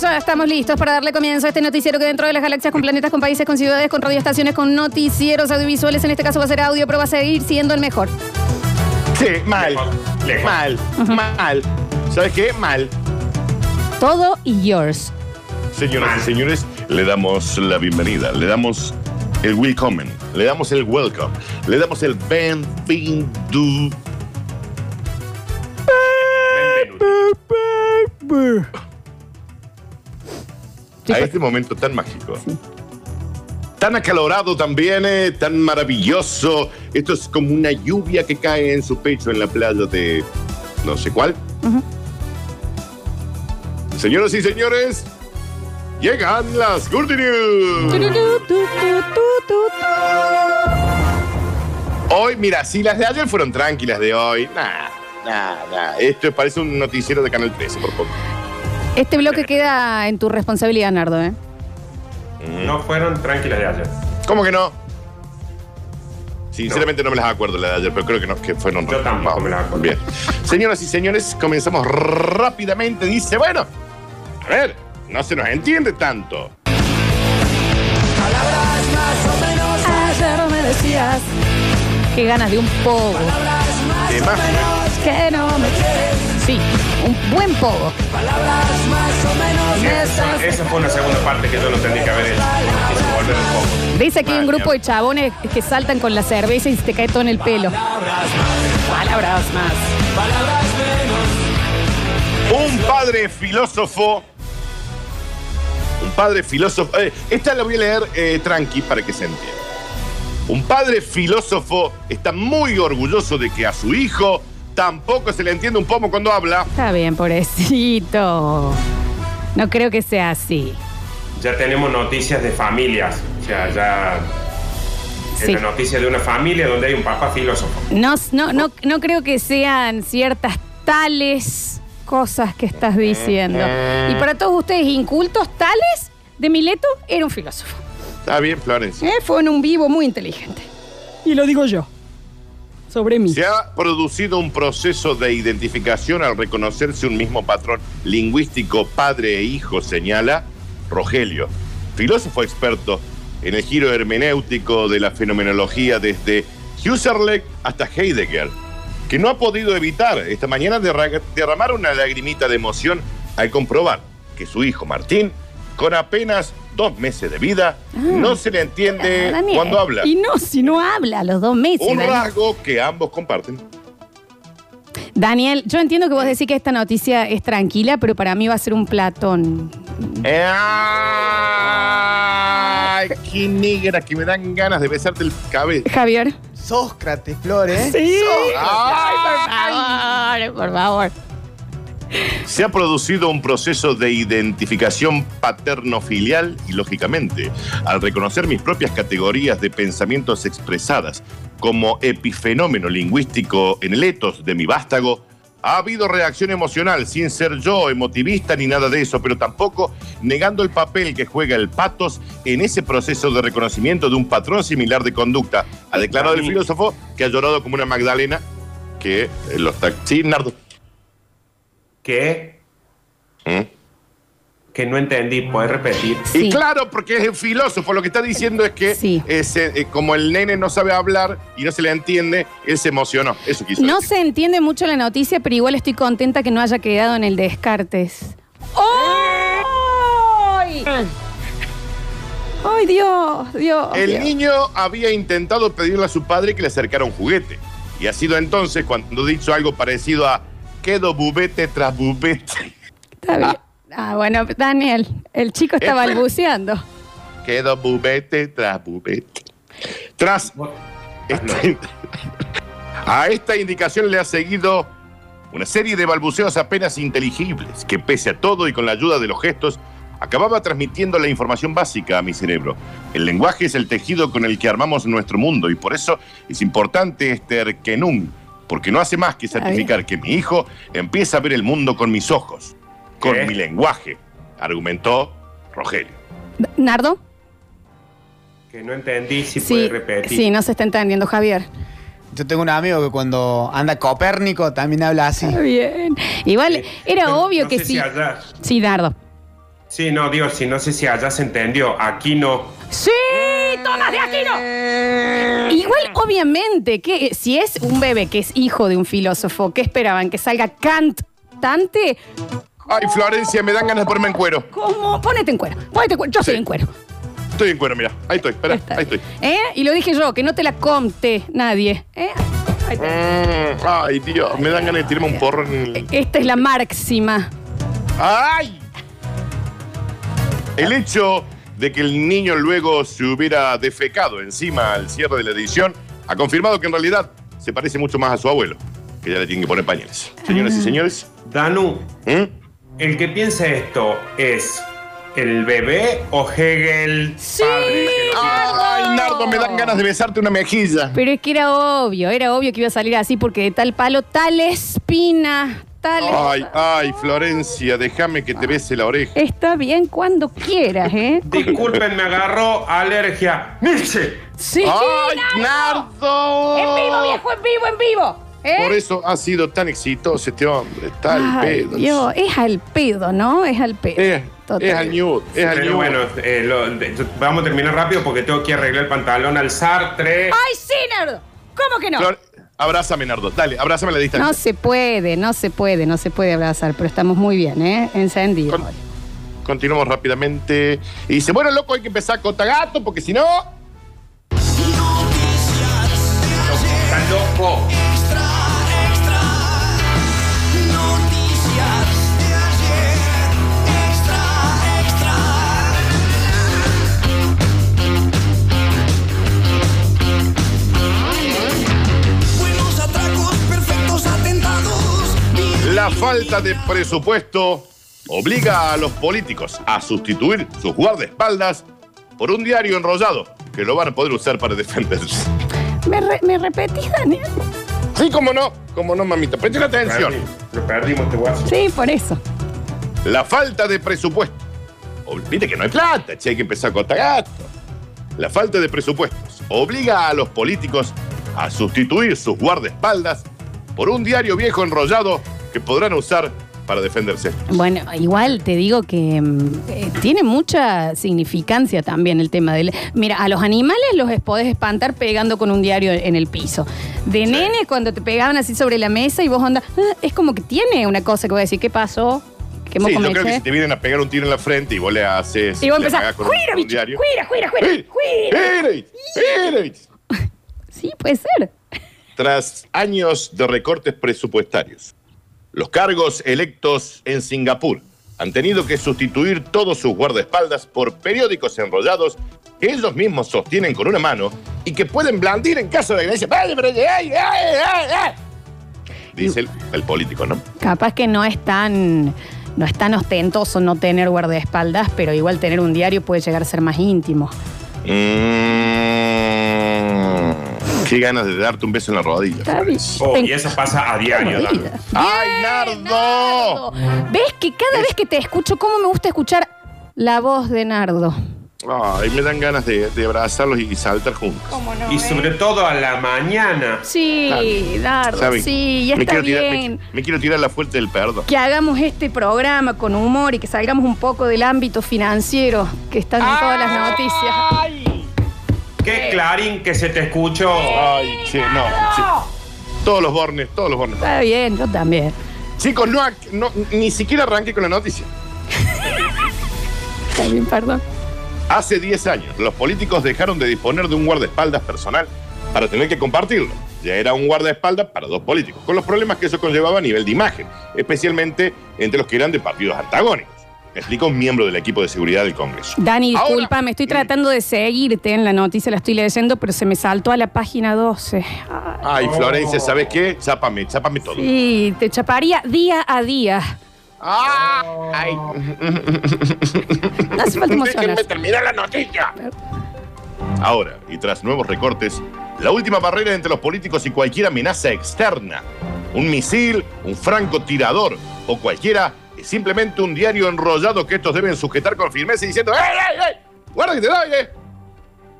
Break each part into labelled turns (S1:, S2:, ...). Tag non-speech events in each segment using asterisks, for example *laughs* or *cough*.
S1: ya estamos listos para darle comienzo a este noticiero que dentro de las galaxias, con planetas, con países, con ciudades, con radioestaciones, con noticieros audiovisuales, en este caso va a ser audio, pero va a seguir siendo el mejor.
S2: Sí, mal.
S3: Lejos.
S2: Mal. Mal. ¿Sabes qué? Mal.
S1: Todo y yours.
S2: Señoras y señores, le damos la bienvenida, le damos el welcome, le damos el welcome, le damos el A este momento tan mágico. Tan acalorado también, eh, tan maravilloso. Esto es como una lluvia que cae en su pecho en la playa de no sé cuál. Señoras y señores, llegan las Good News. Hoy, mira, si las de ayer fueron tranquilas de hoy, nada, nada, nada. Esto parece un noticiero de Canal 13, por poco.
S1: Este bloque queda en tu responsabilidad, Nardo, ¿eh?
S3: No fueron tranquilas de ayer.
S2: ¿Cómo que no? Sinceramente no, me las acuerdo las de ayer, pero creo que, no, que fueron
S3: Yo tampoco me las acuerdo.
S2: Bien. Señoras y señores, comenzamos rápidamente. Dice, bueno, a ver, no se nos entiende tanto.
S1: Ayer me decías que ganas de un pogo.
S2: De más o menos.
S1: Que no me quieres. Sí, un buen pogo.
S3: Esa, esa fue una segunda parte que yo no tendría que haber hecho. Quise volver un poco.
S1: Dice que hay un grupo de chabones que saltan con la cerveza y se te cae todo en el pelo. Palabras más.
S2: Un padre filósofo. Un padre filósofo. eh, esta la voy a leer eh, tranqui para que se entienda. Un padre filósofo está muy orgulloso de que a su hijo tampoco se le entiende un pomo cuando habla.
S1: Está bien, pobrecito. No creo que sea así.
S3: Ya tenemos noticias de familias. O sea, ya.
S1: Sí.
S3: Es la noticia de una familia donde hay un papá filósofo.
S1: No, no, no, no creo que sean ciertas tales cosas que estás diciendo. Y para todos ustedes incultos, tales de Mileto era un filósofo.
S2: Está bien, Florencia.
S1: Eh, Fue en un vivo muy inteligente. Y lo digo yo. Sobre mí.
S2: Se ha producido un proceso de identificación al reconocerse un mismo patrón lingüístico padre e hijo, señala Rogelio, filósofo experto en el giro hermenéutico de la fenomenología desde Husserl hasta Heidegger, que no ha podido evitar esta mañana derra- derramar una lagrimita de emoción al comprobar que su hijo Martín, con apenas dos meses de vida, no se le entiende
S1: Ah, Daniel.
S2: cuando habla.
S1: Y no, si no habla a los dos meses.
S2: Un
S1: Daniel.
S2: rasgo que ambos comparten.
S1: Daniel, yo entiendo que vos decís que esta noticia es tranquila, pero para mí va a ser un platón.
S2: ¡Ay, qué negra que me dan ganas de besarte el cabello!
S1: Javier.
S4: Sócrates, Flores.
S1: Sí.
S2: ¡Ay!
S1: Ay, por favor, por favor.
S2: Se ha producido un proceso de identificación paterno-filial y, lógicamente, al reconocer mis propias categorías de pensamientos expresadas como epifenómeno lingüístico en el etos de mi vástago, ha habido reacción emocional, sin ser yo emotivista ni nada de eso, pero tampoco negando el papel que juega el patos en ese proceso de reconocimiento de un patrón similar de conducta, ha declarado el filósofo que ha llorado como una Magdalena que los taxis... Sí, Nardo.
S3: Que,
S2: ¿Mm?
S3: que no entendí. ¿Puedes repetir?
S1: Sí.
S2: Y claro, porque es el filósofo, lo que está diciendo es que
S1: Sí.
S2: ese, eh, como el nene no sabe hablar y no se le entiende, él se emocionó. Eso quiso
S1: No
S2: decir.
S1: se entiende mucho la noticia, pero igual estoy contenta que no haya quedado en el Descartes. ¡Ay! ¡Ay, Dios! Dios.
S2: El
S1: Dios.
S2: niño había intentado pedirle a su padre que le acercara un juguete. Y ha sido entonces cuando dicho algo parecido a quedo bubete tras bubete.
S1: Está bien. Ah, bueno, Daniel, el chico está
S2: Espera.
S1: balbuceando.
S2: Quedo bubete tras bubete. Tras este- *laughs* a esta indicación le ha seguido una serie de balbuceos apenas inteligibles que pese a todo y con la ayuda de los gestos acababa transmitiendo la información básica a mi cerebro. El lenguaje es el tejido con el que armamos nuestro mundo y por eso es importante este Erkenum, porque no hace más que certificar que mi hijo empieza a ver el mundo con mis ojos, con
S3: ¿Qué?
S2: mi lenguaje, argumentó Rogelio.
S1: ¿Nardo?
S3: Que no entendí si puede
S1: Sí,
S3: repetir.
S1: sí, no se está entendiendo, Javier.
S4: Yo tengo un amigo que cuando anda Copérnico también habla así.
S1: Está bien. Igual
S3: Eh,
S1: era
S3: pero
S1: obvio
S3: no
S1: que
S3: sé
S1: sí.
S3: si allá-
S1: Sí, Nardo.
S3: sí, no, digo, si no sé si allá se entendió. Aquí no.
S1: ¡Sí! ¡Tomás de Aquino! Igual, obviamente, que si es un bebé que es hijo de un filósofo, ¿qué esperaban? ¿Que salga cantante?
S2: Ay, Florencia, me dan ganas de ponerme en cuero.
S1: ¿Cómo? Ponete en cuero. Ponete en cuero. Yo estoy
S2: Sí.
S1: en cuero.
S2: Estoy en cuero, mira. Ahí estoy, espera,
S1: Está
S2: ahí
S1: bien.
S2: estoy.
S1: ¿Eh? Y lo dije yo, que no te la conte nadie. ¿Eh? Ahí está.
S2: Mm, ay, Dios, me dan ganas de tirarme un porro en el...
S1: Esta es la máxima.
S2: ¡Ay! El hecho de que el niño luego se hubiera defecado encima al cierre de la edición ha confirmado que en realidad se parece mucho más a su abuelo, que ya le tienen que poner pañales. Señoras y señores,
S3: Danu,
S2: ¿Mm?
S3: el que piensa esto es el bebé o Hegel
S1: Sí.
S3: padre. que lo piensa?
S2: ¡Ay, Nardo, me dan ganas de besarte una mejilla!
S1: Pero es que era obvio, era obvio que iba a salir así porque de tal palo, tal espina,
S2: Ay, ay, Florencia, déjame que te bese la oreja.
S1: Está bien cuando quieras, ¿eh?
S3: Disculpen, me agarró alergia. ¡Nietzsche!
S1: Sí.
S2: ¡Ay, Nardo!
S1: En vivo, viejo, en vivo, en vivo. ¿Eh?
S2: Por eso ha sido tan exitoso este hombre. Está al
S1: Ay,
S2: pedo.
S1: Dios, es al pedo, ¿no? Es al pedo.
S2: Es,
S1: Total.
S2: es al nude, es al
S3: Pero
S2: nude.
S3: bueno, eh, lo- de- vamos a terminar rápido porque tengo que arreglar el pantalón, alzar tres.
S1: ¡Ay, sí, Nardo! ¿Cómo que no?
S2: Flor, abrázame, Nardo. Dale, abrázame a la distancia.
S1: No se puede, no se puede, no se puede abrazar, pero estamos muy bien, ¿eh? Encendidos.
S2: Con- Continuamos rápidamente. Y dice, bueno, loco, hay que empezar con Tagato, porque si no...
S3: Está loco.
S2: Falta de presupuesto obliga a los políticos a sustituir sus guardaespaldas por un diario enrollado que lo van a poder usar para defenderse.
S1: ¿Me, re- me repetís, Daniel?
S2: Sí, cómo no, cómo no, mamita. Presten atención.
S3: Lo perdimos este guaso.
S1: Sí, por eso.
S2: La falta de presupuesto. Viste que no hay plata, che, hay que empezar con Tagato. La falta de presupuestos obliga a los políticos a sustituir sus guardaespaldas por un diario viejo enrollado que podrán usar para defenderse.
S1: Bueno, igual te digo que mm, eh, tiene mucha significancia también el tema del... Mira, a los animales los podés espantar pegando con un diario en el piso. De nene, cuando te pegaban así sobre la mesa y vos onda, "Ah", es como que tiene una cosa que voy a decir, ¿qué pasó? ¿Qué
S2: Sí, yo creo que si te vienen a pegar un tiro en la frente y vos le haces.
S1: Y vos empezás,
S2: con
S1: ¡Juira,
S2: un
S1: bicho!
S2: diario.
S1: ¡Juira, juira, juira! Sí, puede ser.
S2: Tras años de recortes presupuestarios, los cargos electos en Singapur han tenido que sustituir todos sus guardaespaldas por periódicos enrollados que ellos mismos sostienen con una mano y que pueden blandir en caso de agresión. ¡Ay, pero- ay, ay, ay, ay! Dice el, el político, ¿no?
S1: Capaz que no es tan... No es tan ostentoso no tener guardaespaldas, pero igual tener un diario puede llegar a ser más íntimo.
S2: Mm, qué ganas de darte un beso en la rodilla.
S3: Oh, y eso pasa a diario.
S1: Vida.
S2: ¡Ay, Nardo!
S1: ¿Ves que cada vez que te escucho, cómo me gusta escuchar la voz de Nardo?
S2: Ay, me dan ganas de, de abrazarlos y saltar juntos.
S1: ¿Cómo no?
S3: Y sobre todo a la mañana.
S1: Sí, Nardo,
S2: ¿Saben?
S1: sí, ya
S2: me
S1: está
S2: quiero tirar-
S1: bien.
S2: me, me quiero tirar la fuerte del perdón.
S1: Que hagamos este programa con humor y que salgamos un poco del ámbito financiero que están en todas las noticias.
S3: Qué clarín que se te escuchó.
S2: Ay, che, no. che. Todos los bornes, todos los bornes.
S1: Está bien, yo también.
S2: Chicos, no, no, ni siquiera arranque con la noticia.
S1: Está bien, perdón.
S2: Hace 10 años, los políticos dejaron de disponer de un guardaespaldas personal para tener que compartirlo. Ya era un guardaespaldas para dos políticos, con los problemas que eso conllevaba a nivel de imagen, especialmente entre los que eran de partidos antagónicos. Explica un miembro del equipo de seguridad del Congreso.
S1: Dani,
S2: Ahora-
S1: disculpa, me estoy tratando de seguirte en la noticia, la estoy leyendo, pero se me saltó a la página 12.
S2: Ay, Florencia, ¿sabes qué? Chápame, chápame todo.
S1: Sí, te chaparía día a día.
S2: ¡Ah! ¡Ay!
S1: No hace falta
S2: Déjenme
S1: emocionarse.
S2: terminar la noticia. Ahora, y tras nuevos recortes, la última barrera entre los políticos y cualquier amenaza externa, un misil, un francotirador o cualquiera, simplemente un diario enrollado que estos deben sujetar con firmeza y diciendo ¡Ey, ey, ey! ¡Guarda que te doy, eh!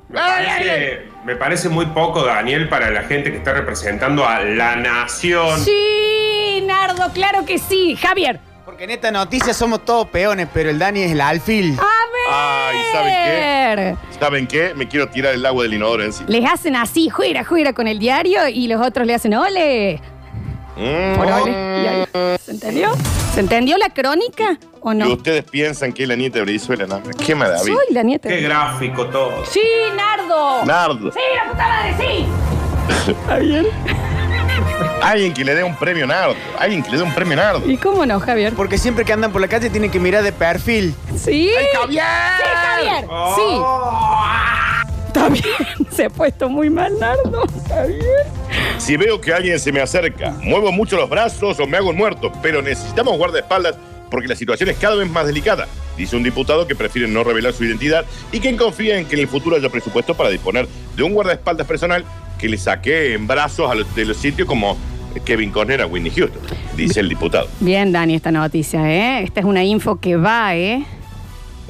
S3: Me
S2: ¡Ey, ey, ey!
S3: parece, me parece muy poco, Daniel, para la gente que está representando a la nación.
S1: Sí, Nardo, claro que sí. Javier.
S4: Porque en esta noticia somos todos peones, pero el Dani es el alfil.
S1: A ver.
S2: Ay, ¿saben qué? ¿Saben qué? Me quiero tirar el agua del inodoro en sí.
S1: Les hacen así, juira, juira con el diario y los otros le hacen ole.
S2: Mm.
S1: Por ole. Y ahí- ¿Se entendió? ¿Se entendió la crónica o
S2: Y
S1: no?
S2: ustedes piensan que es la nieta de Brizuela, ¿no? ¡Qué maravilla!
S1: Soy la nieta.
S3: Qué gráfico todo.
S1: Sí, Nardo.
S2: Nardo.
S1: Sí, la puta madre, sí. *laughs* Está bien.
S2: Alguien que le dé un premio Nardo. Alguien que le dé un premio Nardo.
S1: ¿Y cómo no, Javier?
S4: Porque siempre que andan por la calle tienen que mirar de perfil.
S1: Sí.
S2: Javier!
S1: Sí, Javier.
S3: Oh.
S1: Sí. Está bien. *laughs* Se ha puesto muy mal, Nardo. Está bien.
S2: Si veo que alguien se me acerca, muevo mucho los brazos o me hago un muerto, pero necesitamos guardaespaldas porque la situación es cada vez más delicada, dice un diputado que prefiere no revelar su identidad y quien confía en que en el futuro haya presupuesto para disponer de un guardaespaldas personal que le saque en brazos a los, de los sitios como Kevin Conner a Whitney Houston, dice el diputado.
S1: Bien, Dani, esta noticia, ¿eh? Esta es una info que va, ¿eh?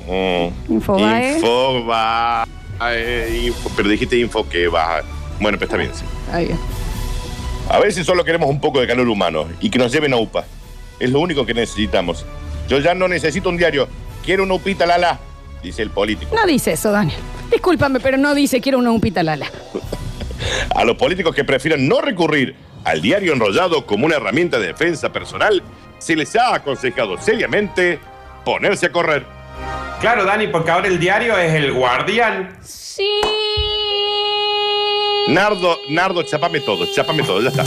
S2: Mm,
S1: Infobae.
S2: Info va. Eh, info- pero dijiste info que va. Bueno, pues está bien, sí.
S1: Está bien.
S2: A veces solo queremos un poco de calor humano y que nos lleven a UPA. Es lo único que necesitamos. Yo ya no necesito un diario. Quiero una upita lala, dice el político.
S1: No dice eso, Daniel. Discúlpame, pero no dice quiero una upita lala. *laughs*
S2: A los políticos que prefieran no recurrir al diario enrollado como una herramienta de defensa personal, se les ha aconsejado seriamente ponerse a correr.
S3: Claro, Dani, porque ahora el diario es el guardián.
S1: Sí.
S2: Nardo, Nardo, chapame todo, chapame todo, ya está.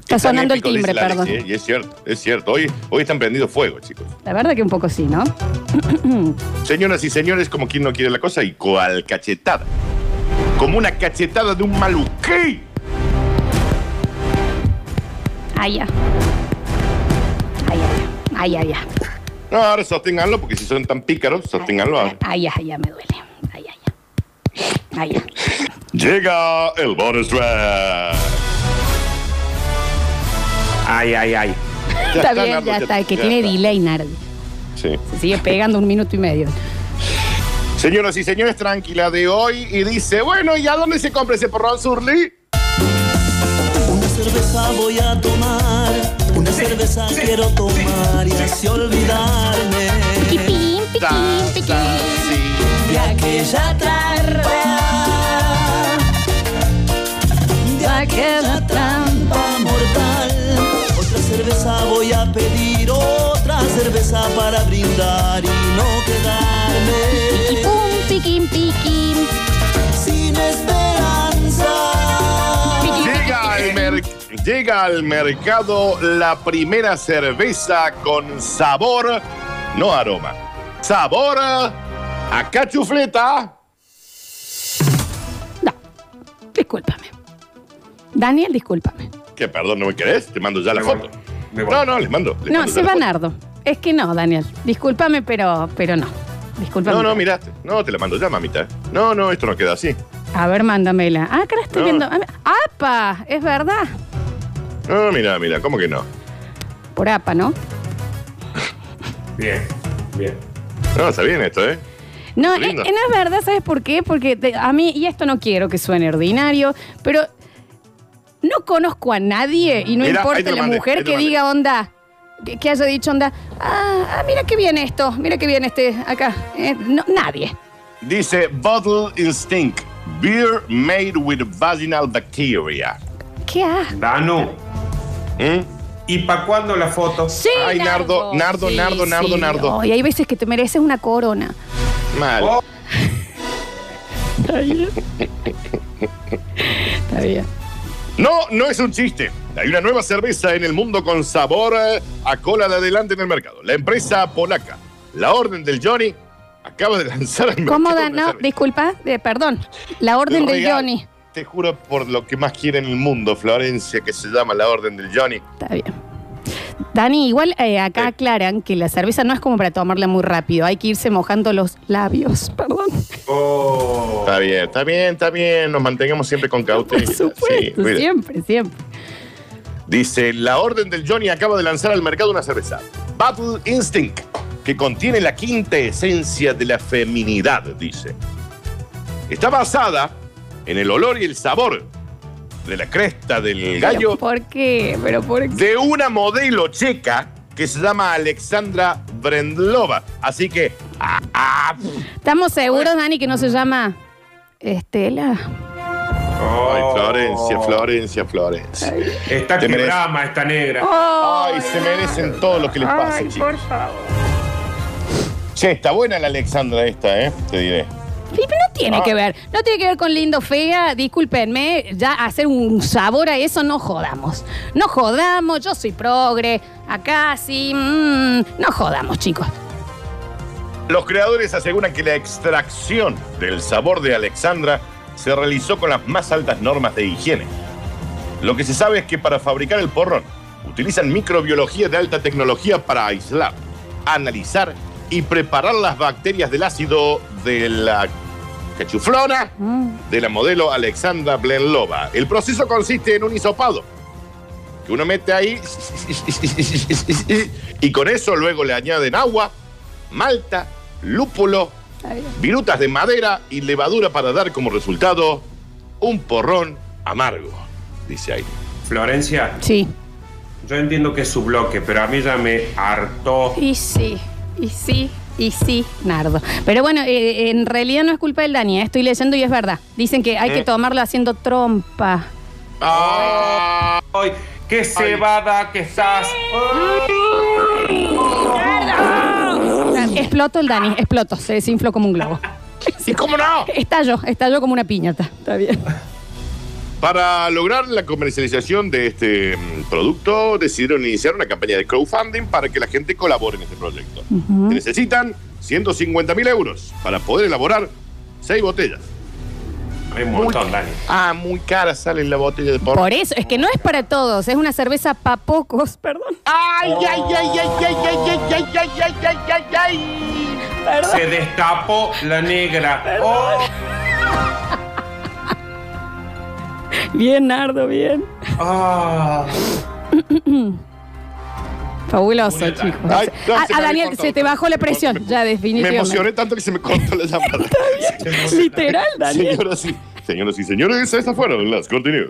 S1: Está sonando el
S2: épico, dice
S1: timbre,
S2: la
S1: perdón.
S2: Alexi, ¿eh? Y es cierto, es cierto. Hoy, hoy están prendidos fuego, chicos.
S1: La verdad que un poco sí, ¿no? *clears throat*
S2: Señoras y señores, como quien no quiere la cosa, y cual cachetada. Como una cachetada de un maluquí.
S1: Ay, ya. Ay, ay, ay, ay, ay.
S2: No, ahora sosténganlo, porque si son tan pícaros, sosténganlo ahora.
S1: Ay, ay, ya me duele. Ay, ay, ay. Ay, ya.
S2: Llega el bonus track.
S3: Ay, ay, ay.
S2: Ya
S1: Está bien,
S2: Nardo,
S1: ya está. Que
S2: ya
S1: tiene
S2: está.
S1: delay, Nardi.
S2: Sí.
S1: Se sigue pegando un minuto y medio.
S2: Señoras y señores, tranquila de hoy. Y dice, bueno, ¿y a dónde se compra ese porrón, Surly?
S5: Una cerveza voy a tomar, una cerveza quiero tomar y así olvidarme
S1: Piquín, piquín, piquín.
S5: de aquella trampa, de aquella trampa mortal. Otra cerveza voy a pedir, otra cerveza para brindar y no quedarme
S1: Pum, piquín, piquín.
S5: sin esperanza.
S2: Llega al, mer- llega al mercado la primera cerveza con sabor, no aroma, sabor a cachufleta.
S1: No, discúlpame. Daniel, discúlpame.
S2: Que perdón, ¿no me querés? Te mando ya la
S3: Me
S2: foto.
S3: voy. Me voy.
S2: No, no, les mando. les
S1: No,
S2: mando ya
S1: se
S2: la
S1: va
S2: foto.
S1: Nardo. Es que no, Daniel. Discúlpame, pero, pero no. Discúlpame.
S2: No, no, miraste. No, te la mando ya, mamita. No, no, esto no queda así.
S1: A ver, mándamela. Ah, acá la estoy
S2: No.
S1: viendo. Ah, ¡Apa! Es verdad.
S2: No, mira, mira, ¿cómo que no?
S1: Por APA, ¿no?
S3: Bien, bien.
S2: No, está bien esto, ¿eh?
S1: No, eh, eh, no es verdad, ¿sabes por qué? Porque te- a mí, y esto no quiero que suene ordinario, pero no conozco a nadie, y no
S2: ahí
S1: importa
S2: te lo
S1: la
S2: mandé,
S1: mujer
S2: te
S1: que
S2: lo mandé.
S1: diga onda, que, que haya dicho onda, ah, ah, mira qué bien esto, mira qué bien este acá. Eh, no, nadie.
S2: Dice Bottle Instinct. Beer made with vaginal bacteria.
S1: ¿Qué asco.
S3: Danu,
S2: ¿Mm?
S3: ¿y para cuándo la foto?
S1: Sí,
S2: Ay, Nardo, Nardo, Nardo, Nardo, Nardo.
S1: Ay, hay veces que te mereces una corona.
S2: Mal.
S3: Oh,
S1: Está bien. Está bien.
S2: No, no es un chiste. Hay una nueva cerveza en el mundo con sabor eh, a cola de adelante en el mercado. La empresa polaca, la Orden del Johnny, acaba de *laughs* lanzar al
S1: ¿Cómo
S2: mercado
S1: da?
S2: una
S1: No,
S2: cerveza.
S1: disculpa, eh, perdón. La orden del. Johnny.
S2: Te juro por lo que más quiere en el mundo, Florencia, que se llama la Orden del Johnny.
S1: Está bien. Dani, igual eh, acá
S2: Sí.
S1: aclaran que la cerveza no es como para tomarla muy rápido, hay que irse mojando los labios, *laughs* perdón.
S3: Oh.
S2: Está bien, está bien, está bien. Nos mantengamos siempre con cautela.
S1: Por supuesto,
S2: Sí,
S1: siempre, siempre.
S2: Dice, la orden del Johnny acaba de lanzar al mercado una cerveza. Battle Instinct, que contiene la quinta esencia de la feminidad, dice. Está basada en el olor y el sabor de la cresta del gallo
S1: ¿Pero ¿Por qué? ¿Pero por qué?
S2: de una modelo checa que se llama Alexandra Brendlova. Así que... ah, ah,
S1: ¿Estamos seguros, Dani, que no se llama Estela?
S2: ay,
S3: Oh.
S2: Florencia, Florencia, Florencia.
S3: Esta
S2: Te
S3: que
S2: merece-
S3: brama, esta negra.
S2: Ay, se merecen todo lo que les pase, chicos.
S1: favor.
S2: Che, está buena la Alexandra esta, ¿eh? Te diré.
S1: No tiene
S2: Ah.
S1: que ver, no tiene que ver con lindo fea, discúlpenme, ya hacer un sabor a eso no jodamos. No jodamos, yo soy progre, acá sí, mm, no jodamos, chicos.
S2: Los creadores aseguran que la extracción del sabor de Alexandra se realizó con las más altas normas de higiene. Lo que se sabe es que para fabricar el porrón utilizan microbiología de alta tecnología para aislar, analizar y preparar las bacterias del ácido de la cachuflona de la modelo Alexandra Blenlova. El proceso consiste en un hisopado que uno mete ahí y con eso luego le añaden agua, malta, lúpulo, virutas de madera y levadura para dar como resultado un porrón amargo, dice ahí.
S3: Florencia,
S1: Sí.
S3: yo entiendo que es su bloque, pero a mí ya me hartó.
S1: Y sí, y sí, y sí, Nardo. Pero bueno, eh, en realidad no es culpa del Dani, ¿eh? estoy leyendo y es verdad. Dicen que hay que
S2: ¿Eh?
S1: tomarlo haciendo trompa.
S3: ¡Ay! ¡Qué cebada que estás!
S1: Exploto el Dani, exploto, se desinfló como un globo.
S2: ¿Y cómo no?
S1: Estalló, estalló como una piñata. Está bien.
S2: Para lograr la comercialización de este mm, producto, decidieron iniciar una campaña de crowdfunding para que la gente colabore en este proyecto. Se necesitan 150 mil euros para poder elaborar seis botellas.
S3: Hay un montón, Dani.
S2: Ah, muy cara sale la botella de porro.
S1: Por eso, es que no es para todos, es una cerveza pa' pocos, perdón.
S2: ¡Ay, ay, ay, ay, ay, ay, ay, ay, ay, ay, ay, ay, ay!
S3: Se destapó la negra. Oh.
S1: Bien, Nardo, bien.
S3: Ah.
S1: Fabuloso, chicos.
S2: Ay, no,
S1: a,
S2: se
S1: a
S2: me
S1: Daniel, se te bajó la presión, ya
S2: Me
S1: definitivamente.
S2: emocioné tanto que se me cortó la llamada.
S1: Literal, Daniel.
S2: Señoras y, señoras y señores, estas fueron las continuas.